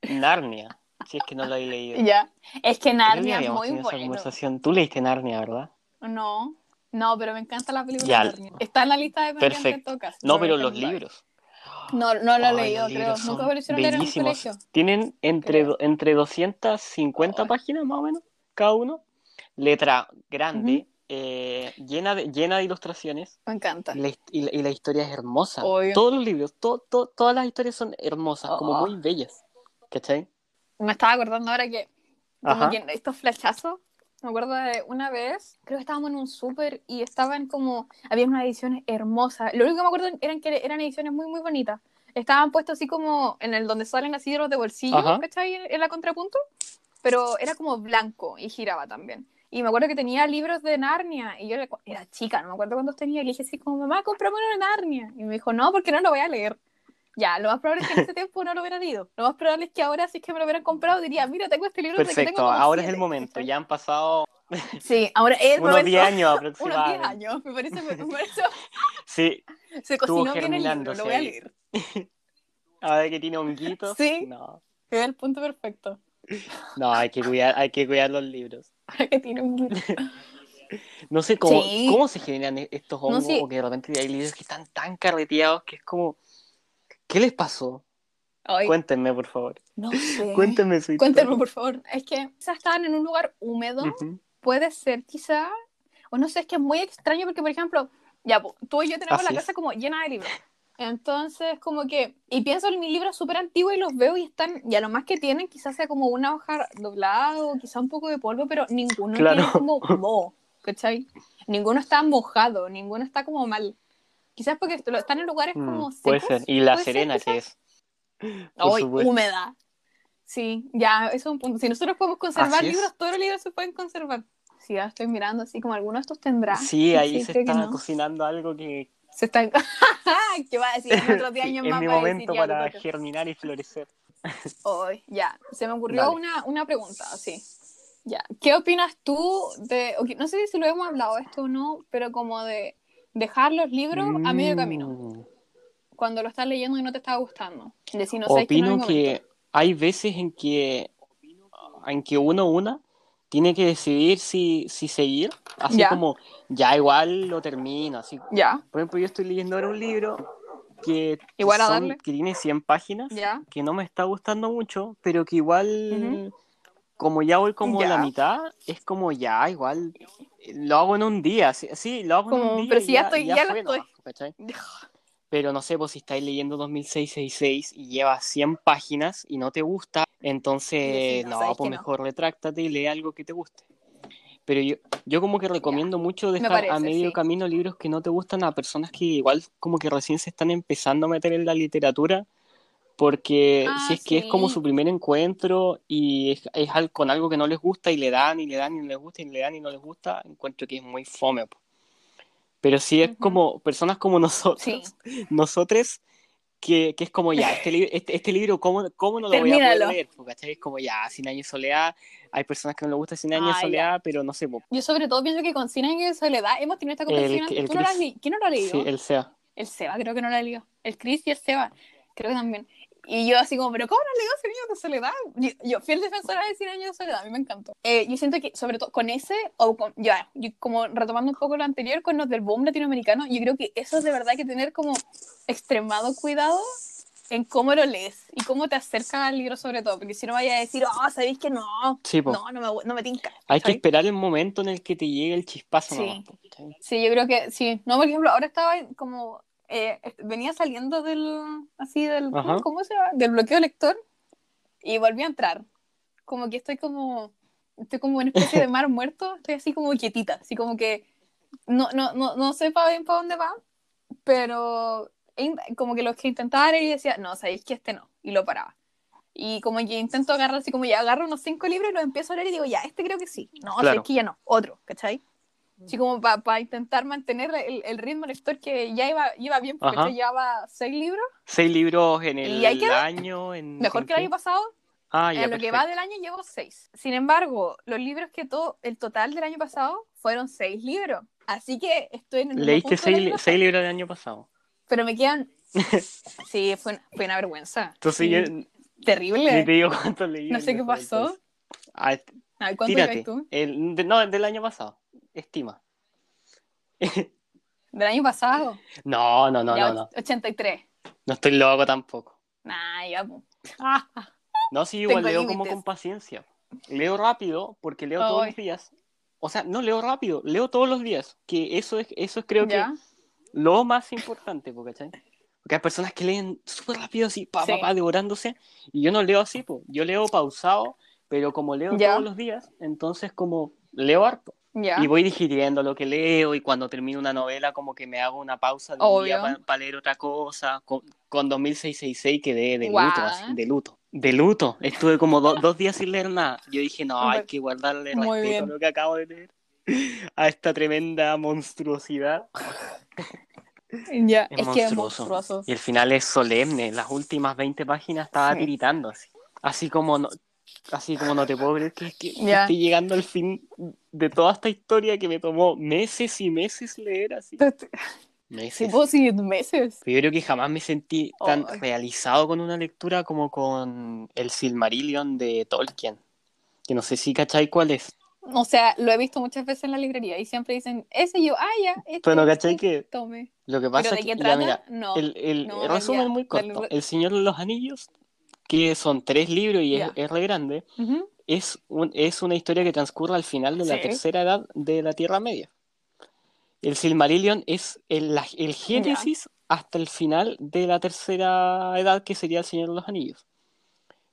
Narnia, si es que no lo he leído. *laughs* Ya. Es que Narnia es muy esa bueno. conversación. Tú leíste Narnia, ¿verdad? No, no, pero me encanta la película Ya. de Narnia. Está en la lista de Perfecto. todo caso. No, pero los libros. No, no lo he leído, creo. Nunca leer en colegio. Tienen entre, Creo. entre 250 Ay. páginas más o menos, cada uno. Letra grande, eh, llena, de, llena de ilustraciones. Me encanta. Y la, y la- y la historia es hermosa. Obvio. Todos los libros, to- to- todas las historias son hermosas, como Oh. muy bellas. ¿Cachai? Me estaba acordando ahora que, como que estos flechazos, me acuerdo de una vez, creo que estábamos en un súper y estaban como, había unas ediciones hermosas. Lo único que me acuerdo eran que eran ediciones muy, muy bonitas. Estaban puestos así como en el donde salen así los de bolsillo, Ajá. ¿cachai? En, en la contrapunto. Pero era como blanco y giraba también. Y me acuerdo que tenía libros de Narnia. Y yo era, era chica, no me acuerdo cuántos tenía. Y le dije así como, mamá, comprame uno de Narnia. Y me dijo, no, porque no lo voy a leer. Ya, lo más probable es que en ese tiempo no lo hubiera leído. Lo más probable es que ahora, si es que me lo hubieran comprado, diría, mira, tengo este libro que Perfecto, tengo como ahora es siete", el momento. Ya han pasado Sí, ahora es el unos momento. 10 años *laughs* Unos 10 aproximadamente. años, me parece, me *laughs* parece- Sí, Se cocinó bien el libro, lo voy a leer. *laughs* a ver que tiene honguitos. Sí. No, Es el punto perfecto. no, hay que cuidar, hay que cuidar los libros. Ahora que tiene libro. No sé cómo, Sí. cómo se generan e- estos No, hongos sí. o que de repente hay libros que están tan carreteados que es como, ¿qué les pasó? Ay, Cuéntenme, por favor. no *laughs* sé. Cuéntenme su historia. Cuéntenme, por favor. Es que quizás estaban en un lugar húmedo. Ujú. Puede ser, quizá. O no sé, es que es muy extraño porque, por ejemplo, ya, tú y yo tenemos Así la es. casa como llena de libros. Entonces, como que. Y pienso en mis libros súper antiguos y los veo y están. Y a lo más que tienen, quizás sea como una hoja doblada o quizá un poco de polvo, pero ninguno Claro. tiene como moho, ¿cachai? Ninguno está mojado, ninguno está como mal. Quizás porque están en lugares Mm, como secos. puede ser. Y la ser, Serena, quizás. que es. Supuesto. húmeda. Sí, ya, eso es un punto. Si nosotros podemos conservar libros, todos los libros se pueden conservar. Sí, ya estoy mirando así como alguno de estos tendrá. Sí, ahí se está no. cocinando algo que Se están. *laughs* ¿Qué va a decir? En otros 10 Sí, años más mi momento para germinar y florecer. *laughs* Ay, ya, se me ocurrió Dale. una, una pregunta, sí. Ya, ¿qué opinas tú de, no sé si lo hemos hablado esto o no, pero como de dejar los libros a medio camino, Mm. cuando lo estás leyendo y no te está gustando? Decir, no sé, que no Opino que hay veces en que, en que uno, una, tiene que decidir si, si seguir, así Ya. como, ya igual lo termino, así. Ya, Por ejemplo, yo estoy leyendo ahora un libro que, Igual a son- darle. que tiene 100 páginas, ya, que no me está gustando mucho, pero que igual, como ya voy como la mitad, es como ya, igual, lo hago en un día, sí, sí, lo hago en un día. pero si ya estoy- ya lo estoy. ¿cachai? Pero no sé, pues si estáis leyendo 2666 y llevas 100 páginas y no te gusta, entonces, no, no, pues que no. mejor retráctate y lee algo que te guste. Pero yo, yo como que recomiendo mucho dejar parece, a medio camino libros que no te gustan a personas que igual como que recién se están empezando a meter en la literatura, porque Ah, si es que es como sí. su primer encuentro y es, es al- con algo que no les gusta y le dan y le dan y no les gusta y le dan y no les gusta, encuentro que es muy fome. po. Pero si es Ujú. como personas como *laughs* nosotros, Sí. nosotros que, que es como ya, este, li- este, este libro, ¿cómo, ¿cómo no lo voy a Termínalo. poder leer? po, ¿cachai? Es como ya, Cien años de soledad, hay personas que no les gusta Cien años Ah, de ya. soledad, pero no sé, po, Yo sobre todo pienso que con Cien años de soledad hemos tenido esta conversación El- el ¿Tú no la has ¿Quién no lo ha leído? sí, el SEA. El Seba, creo que no lo ha leído. El Chris y el Seba, creo que también. Y yo así como, ¿pero cómo no has leído Cien años de soledad? Yo, yo fiel defensora de Cien años de soledad, a mí me encantó. Eh, yo siento que, sobre todo con ese, o con, ya, yo como retomando un poco lo anterior, con los del boom latinoamericano, yo creo que eso es de verdad hay que tener como extremado cuidado en cómo lo lees y cómo te acercas al libro sobre todo, porque si no vayas a decir, oh, sabéis que no, Sí, no, no me, no me tinca. Hay que ¿cachai? esperar el momento en el que te llegue el chispazo. Sí. nomás. Sí, yo creo que sí. No, por ejemplo, ahora estaba como. Eh, venía saliendo del. Así del. Ajá. ¿cómo, se llama? Del bloqueo lector. Y volví a entrar. Como que estoy como. Estoy como una especie de *laughs* mar muerto. Estoy así como quietita. Así como que. No, no, no, no sé para bien para dónde va. Pero. Como que los que intentaba y decía, no, sabéis que este no. Y lo paraba. Y como que intento agarrar así como ya agarro unos cinco libros y los empiezo a leer y digo, ya, este creo que sí. No, Claro. sabéis que ya no. Otro, ¿cachai? Así como para intentar mantener el, el ritmo lector que ya iba, iba bien, porque yo llevaba seis libros, Seis libros en ¿Y ahí el año. En, mejor ¿en que el año pasado. Ah, ya, en lo que va del año llevo seis. Sin embargo, los libros que todo, el total del año pasado fueron seis libros. Así que estoy en el Leíste seis, li- seis libros del año pasado. Pero me quedan. *laughs* sí, fue una, fue una vergüenza. Entonces Sí, yo ni Terrible. te digo cuántos leí. No sé qué pasó. Ah, ¿Cuánto tírate. tú? El, de- no, del año pasado. Estima. *laughs* Del año pasado. No, no, no, ya no, no. 83. No estoy loco tampoco. Nah, ya. Ah, No, sí, *laughs* igual leo como con paciencia. Leo rápido porque leo todos los días. O sea, no leo rápido, leo todos los días. Que eso es, eso es creo ya. que lo más importante, po, ¿cachai? Porque hay personas que leen súper rápido así, pa, pa, pa, devorándose. Y yo no leo así, po. yo leo pausado, pero como leo Ya. todos los días, entonces como leo harto. Y voy digiriendo lo que leo y cuando termino una novela como que me hago una pausa de un día para leer otra cosa. Con, con 2666 quedé de luto, así, de luto. De luto. Estuve como do- dos días sin leer nada. Yo dije, no, hay que guardarle muy respeto bien. a lo que acabo de leer. *laughs* A esta tremenda monstruosidad. *laughs* Ya, Es es, que es monstruoso. Y el final es solemne. Las últimas 20 páginas estaba Sí. tiritando así. Así como no, así como no te puedo creer que, que- Ya. estoy llegando al fin de toda esta historia que me tomó meses y meses leer así. Sí, Meses. sí, meses. Pero yo creo que jamás me sentí tan Ay. realizado con una lectura como con el Silmarillion de Tolkien. Que no sé si cachai cuál es. O sea, lo he visto muchas veces en la librería y siempre dicen, ese yo, ah, ya, este, Pero no cachai que tome. lo que pasa ¿Pero de es qué que, ya trata? mira, no. el, el- no, el resumen ya, muy dale, corto. re- El Señor de los Anillos que son tres libros y es, re grande, es, un- es una historia que transcurre al final de la Sí. tercera edad de la Tierra Media. El Silmarillion es el, el génesis hasta el final de la tercera edad, que sería el Señor de los Anillos.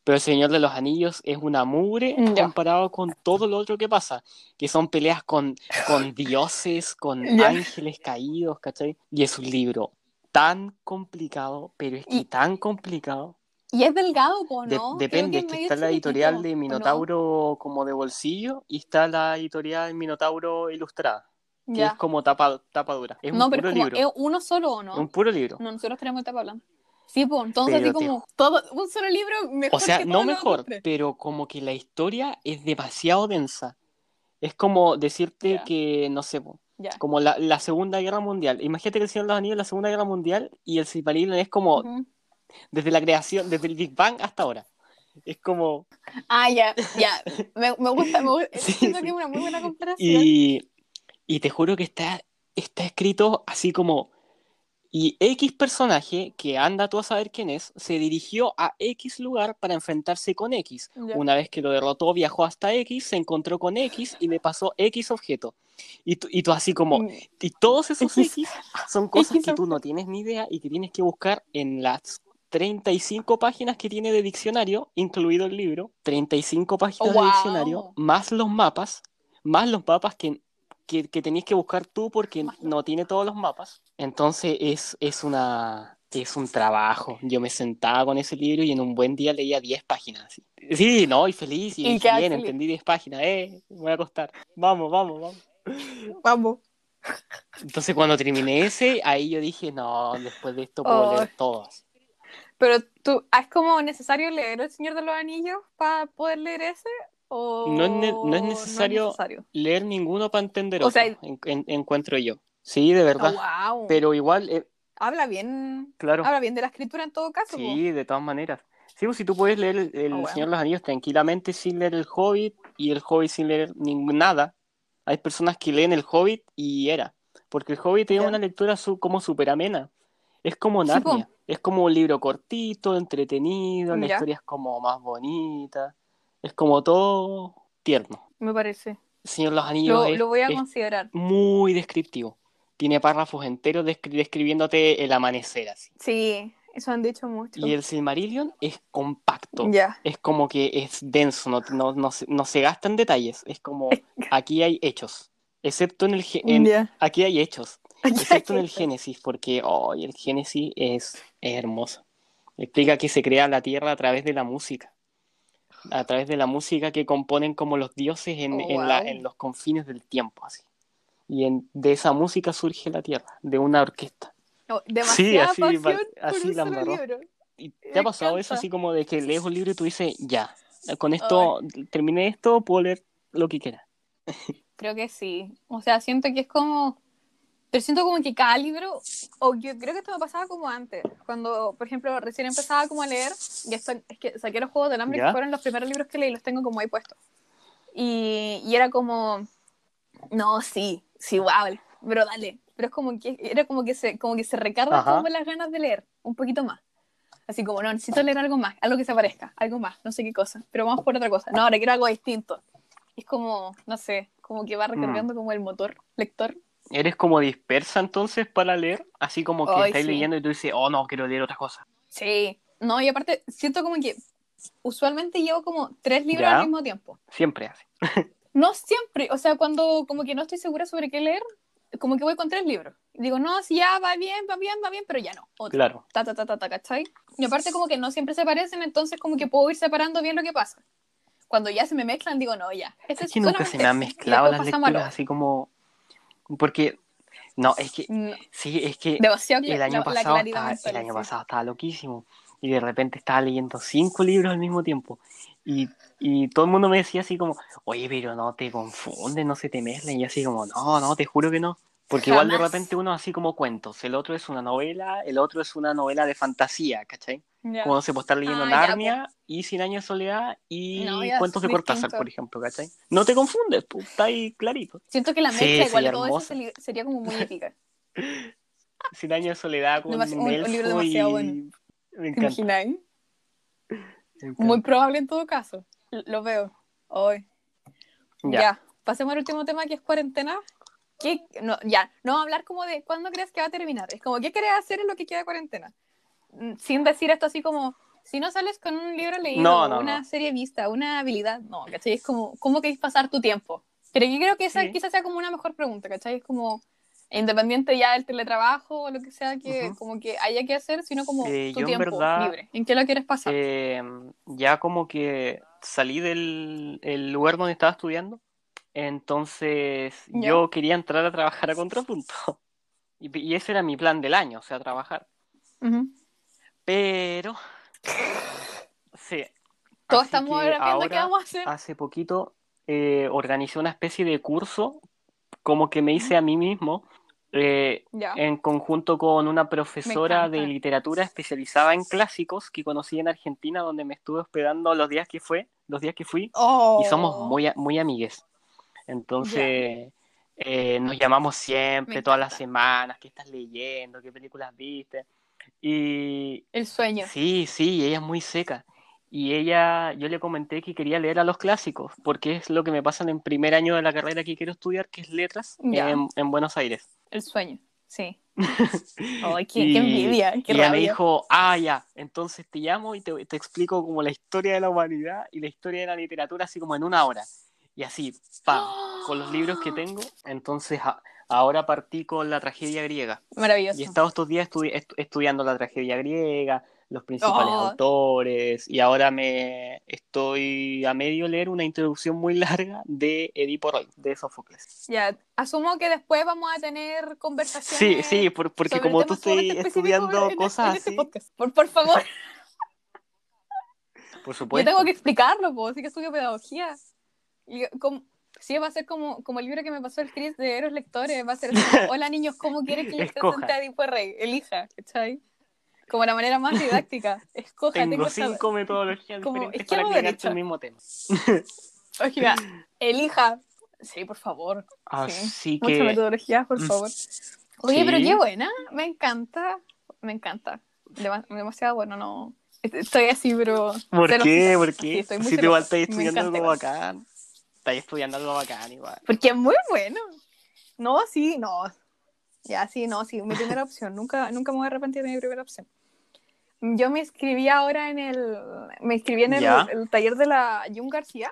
Pero el Señor de los Anillos es una mugre comparado con todo lo otro que pasa, que son peleas con, con dioses, con ángeles caídos, ¿cachai? Y es un libro tan complicado, pero es que Y- tan complicado. Y es delgado, De- ¿no? Creo depende, es que está la editorial de ¿o no? Minotauro como de bolsillo y está la editorial Minotauro ilustrada, que Ya. es como tapa, tapa dura. Es no, un pero puro libro, ¿es uno solo o no? un puro libro. No, nosotros tenemos hablando. Sí, pues, entonces Pero así te como todo, un solo libro mejor O sea, que no mejor, pero como que la historia es demasiado densa. Es como decirte que, no sé, Ya. como la, la Segunda Guerra Mundial. Imagínate que el Señor de los Anillos es la Segunda Guerra Mundial y el Silmarillion es como Ujú. Desde la creación, desde el Big Bang hasta ahora. Es como... Ah, ya, ya. Me, me gusta, me gusta. *laughs* Sí, Siento sí. que es una muy buena comparación. Y, y te juro que está, está escrito así como... Y X personaje, que anda tú a saber quién es, se dirigió a X lugar para enfrentarse con X. Una vez que lo derrotó, viajó hasta X, se encontró con X y le pasó X objeto. Y tú, y tú así como... Mm, Y todos esos X. *laughs* Son cosas X que tú no tienes ni idea y que tienes que buscar en las 35 páginas que tiene de diccionario, incluido el libro. 35 páginas Oh, de wow. diccionario, más los mapas, más los mapas que, que, que tenías que buscar tú porque no tiene todos los mapas. Entonces es, es una... Es un trabajo. Yo me sentaba con ese libro y en un buen día leía 10 páginas. Sí, no, y feliz. Y, Y dije, quedas bien, entendí 10 páginas. Eh, me voy a acostar. Vamos, vamos, vamos. Vamos. Entonces cuando terminé ese, ahí yo dije, no, después de esto puedo Oh. leer todos. Pero tú, ¿es como necesario leer El Señor de los Anillos para poder leer ese? ¿O No es ne- no es necesario- necesario? Leer ninguno para entender O otro, sea, en- en- encuentro yo. Sí, de verdad. Oh, wow. Pero igual, eh, Habla bien. claro, Habla bien de la escritura en todo caso. po. sí, de todas maneras. Sí, pues si tú puedes leer el, el Oh, wow. Señor de los Anillos tranquilamente sin leer el Hobbit y el Hobbit sin leer nada. Hay personas que leen el Hobbit y era. Porque el Hobbit Ya. una lectura su- como súper amena. Es como Sí. Narnia. Es como un libro cortito, entretenido, la historia es como más bonita. Es como todo tierno. Me parece. Señor los Anillos Lo, es, lo voy a es considerar. muy descriptivo. Tiene párrafos enteros descri- describiéndote el amanecer así. Sí, eso han dicho mucho. Y el Silmarillion es compacto. Ya. Es como que es denso, no, no, no, se, no se gasta en detalles. Es como, aquí hay hechos. Excepto en el... en-. Aquí hay hechos. *laughs* Excepto en el Génesis, porque oh, el Génesis es, es hermoso. Explica que se crea la tierra a través de la música. A través de la música que componen como los dioses en, Oh, en la- wow. en los confines del tiempo, así. Y en- de esa música surge la tierra, de una orquesta. No, demasiada así va- así la. ¿Y te Me ha pasado eso así como de que lees un libro y tú dices, ya, con esto terminé esto, puedo leer lo que quiera? Creo que sí. O sea, siento que es como. Pero siento como que cada libro. O yo creo que esto me pasaba como antes. Cuando, por ejemplo, recién empezaba como a leer. Y esto, es que saqué los Juegos del Hambre, ¿Ya? que fueron los primeros libros que leí, los tengo como ahí puestos. Y, y era como. No, sí, sí, wow. Pero dale. Pero es como que era como que se, como que se recargan Ajá. como las ganas de leer. Un poquito más. Así como, no, necesito leer algo más, algo que se parezca, algo más, no sé qué cosa, pero vamos por otra cosa. No, ahora quiero algo distinto. Es como, no sé, como que va Mm. recargando como el motor lector. ¿Eres como dispersa entonces para leer? Así como que Ay, estás sí. leyendo y tú dices, oh no, quiero leer otra cosa. Sí. No, y aparte, siento como que usualmente llevo como tres libros ¿Ya? al mismo tiempo. Siempre así. *laughs* No siempre, o sea, cuando como que no estoy segura sobre qué leer, como que voy con tres libros. Digo, no, si ya va bien, va bien, va bien, pero ya no. Otro. Claro. Ta, ta, ta, ta, ta, ¿cachai? Y aparte como que no siempre se parecen, entonces como que puedo ir separando bien lo que pasa. Cuando ya se me mezclan, digo, no, ya. Este Es que nunca se me han mezclado las lecturas así como... Porque... No, es que... No, Sí, es que demasiado el año pasado, estaba, el año pasado estaba loquísimo. Y de repente estaba leyendo cinco libros al mismo tiempo. Y, y todo el mundo me decía así como, oye, pero no te confundes, no se te mezclan. Y así como, no, no, te juro que no. Porque igual de repente uno así como cuentos. El otro es una novela, el otro es una novela de fantasía, ¿cachai? Ya. Como se puede estar leyendo Ah, ya, Narnia y Cien Años de Soledad y No, cuentos de Cortázar, por ejemplo, ¿cachai? No te confundes, pues, está ahí clarito. Siento que la Sí, mezcla igual todo eso hermosa. sería como muy épica. *laughs* Cien Años de Soledad con Demasi- un- un libro demasiado y... bueno. Me ¿Te encanta. imagináis? Me encanta. Muy probable en todo caso. Lo veo. Hoy. Ya. Ya. Pasemos al último tema que es cuarentena. ¿Qué? No, ya, no hablar como de cuándo crees que va a terminar. Es como, ¿qué querés hacer en lo que queda de cuarentena? Mm, Sin decir esto así como, si no sales con un libro leído, No, no, una serie vista, una habilidad, no, ¿cachai? Es como, ¿cómo queréis pasar tu tiempo? Pero yo creo que esa Sí. quizás sea como una mejor pregunta, ¿cachai? Es como, independiente ya del teletrabajo o lo que sea que Ujú. como que haya que hacer, sino como Eh, tu yo en tiempo verdad, libre. ¿En qué lo quieres pasar? Eh, ya como que salí del el lugar donde estaba estudiando, entonces yo quería entrar a trabajar a contrapunto. *laughs* Y, y ese era mi plan del año, o sea, trabajar. Pero, sí. Todos Así estamos que ahora viendo qué vamos a hacer. hace poquito, eh, organicé una especie de curso, como que me hice a mí mismo, eh, en conjunto con una profesora de literatura especializada en clásicos que conocí en Argentina, donde me estuve hospedando los días que fue, los días que fui, Oh. y somos muy, a- muy amigues. Entonces, eh, nos llamamos siempre, todas las semanas, qué estás leyendo, qué películas viste. Y El sueño. sí, sí, ella es muy seca. Y ella, yo le comenté que quería leer a los clásicos, porque es lo que me pasa en el primer año de la carrera que quiero estudiar, que es letras, en, en Buenos Aires. El sueño, sí. *laughs* Ay, qué, qué Y- envidia, qué y ella me dijo, ah, ya, entonces te llamo y te, te explico como la historia de la humanidad y la historia de la literatura así como en una hora. Y así, pam, con los libros que tengo. Entonces a- ahora partí con la tragedia griega. Maravilloso. Y he estado estos días estudi- estu- estudiando la tragedia griega, los principales Oh. autores, y ahora me estoy a medio leer una introducción muy larga de Edipo Roy, de Sófocles. Ya, asumo que después vamos a tener Sí, conversaciones. sí, por- porque como tú estás específicos estudiando en- cosas en este así, podcast. Por, por favor, *laughs* por yo supuesto. tengo que explicarlo, pues, así que estudio pedagogía. Como- sí, va a ser como, como el libro que me pasó el Chris de Eros Lectores, va a ser como, *laughs* hola niños, ¿cómo quieren que Escoja. presente a Edipo Rey? Elija, ¿cachai? Como la manera más didáctica. *laughs* Escoja, Tengo tengo esta- cinco metodologías como diferentes para derecha. el mismo tema. *laughs* Oye, mira, elija. Sí, por favor. Así Sí. Mucha que metodología, por Mm. favor. Oye, pero Sí. qué buena. Me encanta. Me encanta. Dema- demasiado bueno, no. Estoy así, pero. ¿Por qué? ¿Por Sí, qué? estoy muy si tú igual Me estudiando algo bacán. Estás estudiando algo bacán igual. Porque es muy bueno. No, sí, no. Ya, sí, no, sí. Mi primera opción. Nunca, nunca me voy a arrepentir de mi primera opción. Yo me inscribí ahora en el. Me inscribí en el, Ya. el taller de la Jung García,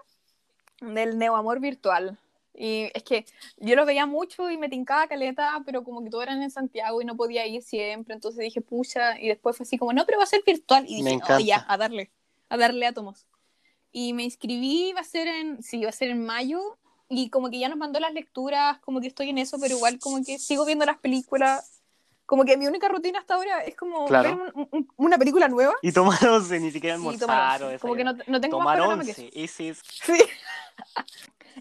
del neoamor virtual. Y es que yo lo veía mucho y me tincaba caleta, pero como que todo eran en Santiago y no podía ir siempre. Entonces dije, pucha. Y después fue así como, no, pero va a ser virtual. Y Me dije, oh, ya, encanta. a darle. A darle átomos. Y me inscribí, va a ser en. Sí, va a ser en mayo y como que ya nos mandó las lecturas, como que estoy en eso, pero igual como que sigo viendo las películas. Como que mi única rutina hasta ahora es como Claro. ver un- un- una película nueva Y tomar once, ni siquiera almorzar tomar o once. Como que no, no tengo Tomar más once, ese es... Sí.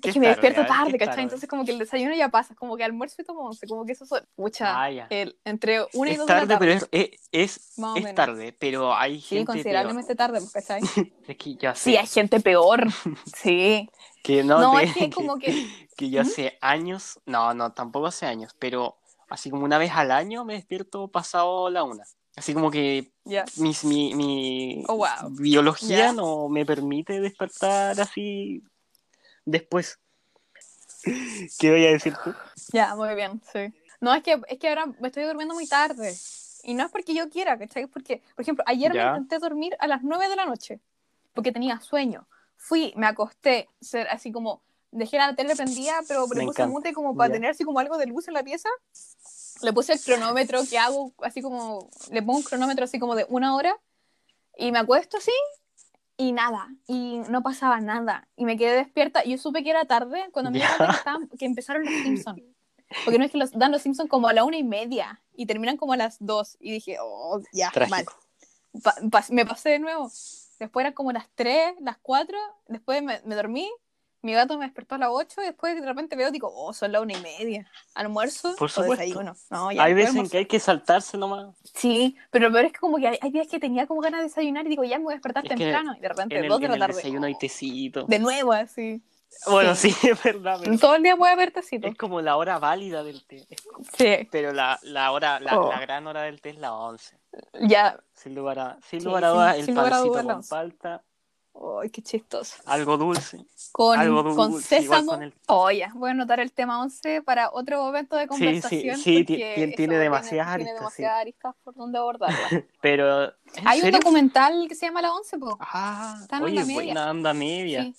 ¿Qué Es que me tarde, despierto tarde, ¿cachai? tarde? Entonces como que el desayuno ya pasa, como que almuerzo y tomo once, como que eso son, pucha, Ah, el, entre una y Es dos de la tarde, tarde. pero es, es, es, tarde, pero hay Sí, gente considerablemente tarde, pues, ¿cachai? peor. *laughs* Es que ya sé Sí, hay gente peor. *laughs* Sí. que no, No, te- es que *laughs* como que... que yo ¿Mm? hace años, no, no, tampoco hace años, pero así como una vez al año me despierto pasado la una. Así como que Ya. mis- mi, mi Oh, wow. biología Ya. no me permite despertar así después. *laughs* ¿Qué voy a decir tú? Ya, muy bien, sí. No, es que, es que ahora me estoy durmiendo muy tarde. Y no es porque yo quiera, ¿cachai? Es porque, por ejemplo, ayer Ya. me intenté dormir a las 9 de la noche porque tenía sueño. Fui, me acosté, ser así como, dejé la tele prendida, pero le Me puse mute como para Ya. tener así como algo de luz en la pieza. Le puse el cronómetro que hago, así como, le pongo un cronómetro así como de una hora y me acuesto así y nada, y no pasaba nada. Y me quedé despierta. Yo supe que era tarde cuando me cuenta que, estaban- que empezaron los Simpsons. Porque no es que los, dan los Simpsons como a la una y media y terminan como a las dos. Y dije, oh, ya, mal. Pa- me pasé de nuevo. Después eran como las 3, las 4. Después me, me dormí. Mi gato me despertó a las 8 y después de repente veo, digo, oh, son las una y media. ¿Almuerzo Por o supuesto. desayuno? No, ya, Hay a veces en que hay que saltarse nomás. Sí, pero lo peor es que como que hay, hay días que tenía como ganas de desayunar y digo, ya me voy a despertar Es temprano. Y de repente, En el, 2 de la tarde. desayuno tecito. de nuevo, así. Bueno, sí. sí, *laughs* es verdad, pero Todo el día puede haber tecito. es como la hora válida del té. Sí, Pero la, la hora, la, Oh. la gran hora del té es la 11. ya. Sin lugar a, sin Sí, lugar a dudas, el lugar a pancito dudas, la con 11. palta Ay, qué chistoso. Algo dulce. Con, Algo con dulce, igual sésamo. con el- Oh, ya. Voy a anotar el tema 11 para otro momento de Sí, sí, conversación. sí, ti- porque ti- eso tiene demasiadas tiene aristas, sí. demasiadas aristas por donde abordarla. *laughs* Pero. ¿en Hay un serio? documental que se llama La 11, po. Ah, Está en oye, onda media. buena onda media. Sí.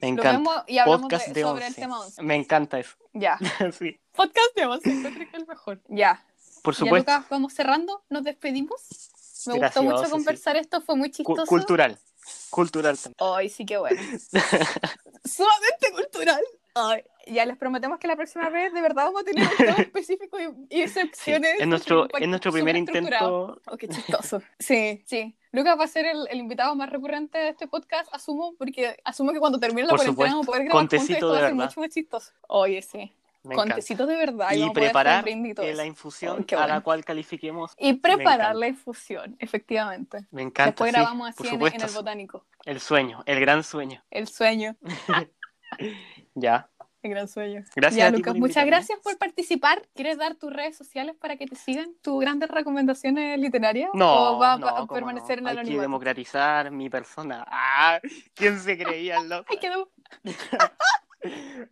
Me Lo encanta. vemos y hablamos Podcast de- de sobre el 11. tema 11. Me encanta eso. Ya. *laughs* sí. Podcast de 11, encuentro que es el mejor. Ya. Por Ya, supuesto. Lucas, vamos cerrando. Nos despedimos. Me gustó Gracioso, mucho sí. conversar esto, fue muy chistoso. cultural. Cultural también. Ay, sí, qué bueno. *laughs* Sumamente cultural. Ay, ya les prometemos que la próxima vez de verdad vamos a tener un tema *laughs* específico y, y Sí, es nuestro, es nuestro primer intento. Oh, qué *laughs* chistoso. Sí, sí. Lucas va a ser el, el invitado más recurrente de este podcast, asumo, porque asumo que cuando termine la Por cuarentena vamos a poder grabar juntos y esto va a ser mucho más chistoso. Oye, sí. Me Con tecitos de verdad. Y preparar y todo eh, la infusión Oh, a la cual califiquemos. Y preparar la infusión, efectivamente. Me encanta. Después sí, grabamos así en, el botánico. El sueño, el gran sueño. El sueño. *laughs* Ya. El gran sueño. Gracias Ya, a ti Lucas, por muchas gracias por participar. ¿Quieres dar tus redes sociales para que te sigan? ¿Tus grandes recomendaciones literarias? No, ¿O va no, a permanecer no. en el Hay que democratizar mi persona. Ah, ¿quién se creía *laughs* loco? Ay, quedó. *laughs*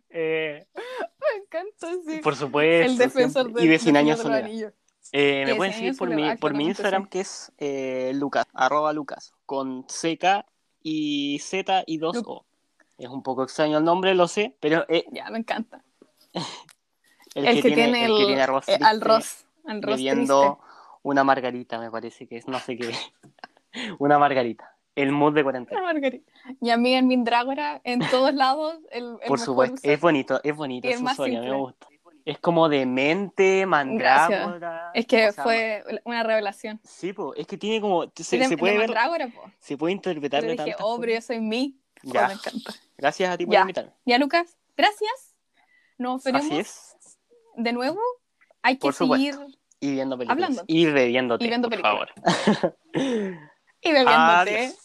Eh, Me encanta, sí. por supuesto. el defensor siempre. y de 100 del años Señor de soledad. Eh, Y me de pueden 100 seguir años por mi, por mi Instagram sí. que es eh, Lucas, arroba Lucas, con CK y Z y 2 O. Es un poco extraño el nombre, lo sé, pero eh, Ya, me encanta. *laughs* el, El, que, tiene, el el, que tiene arroz eh, al triste Ross. Al Ross bebiendo una margarita, me parece que es, no sé qué. *laughs* una margarita. El mood de cuarentena. Y a mí en Mindrágora, en todos lados, el, el Por supuesto, es bonito, es bonito más usuario, me gusta. Es como de mente, mandrágora. Es que o sea, fue una revelación. Sí, po, es que tiene como. Se, de, se puede de ver, po. se puede interpretar Yo de dije, oh, pero yo soy mí. Oh, Ya. me encanta. Gracias a ti por Ya. invitarme. Ya, Lucas, gracias. Nos veremos Así es. de nuevo. Hay que Por seguir. Y viendo películas. Hablando. Y bebiéndote, Y viendo por películas. favor. *laughs* y bebiéndote. Adiós.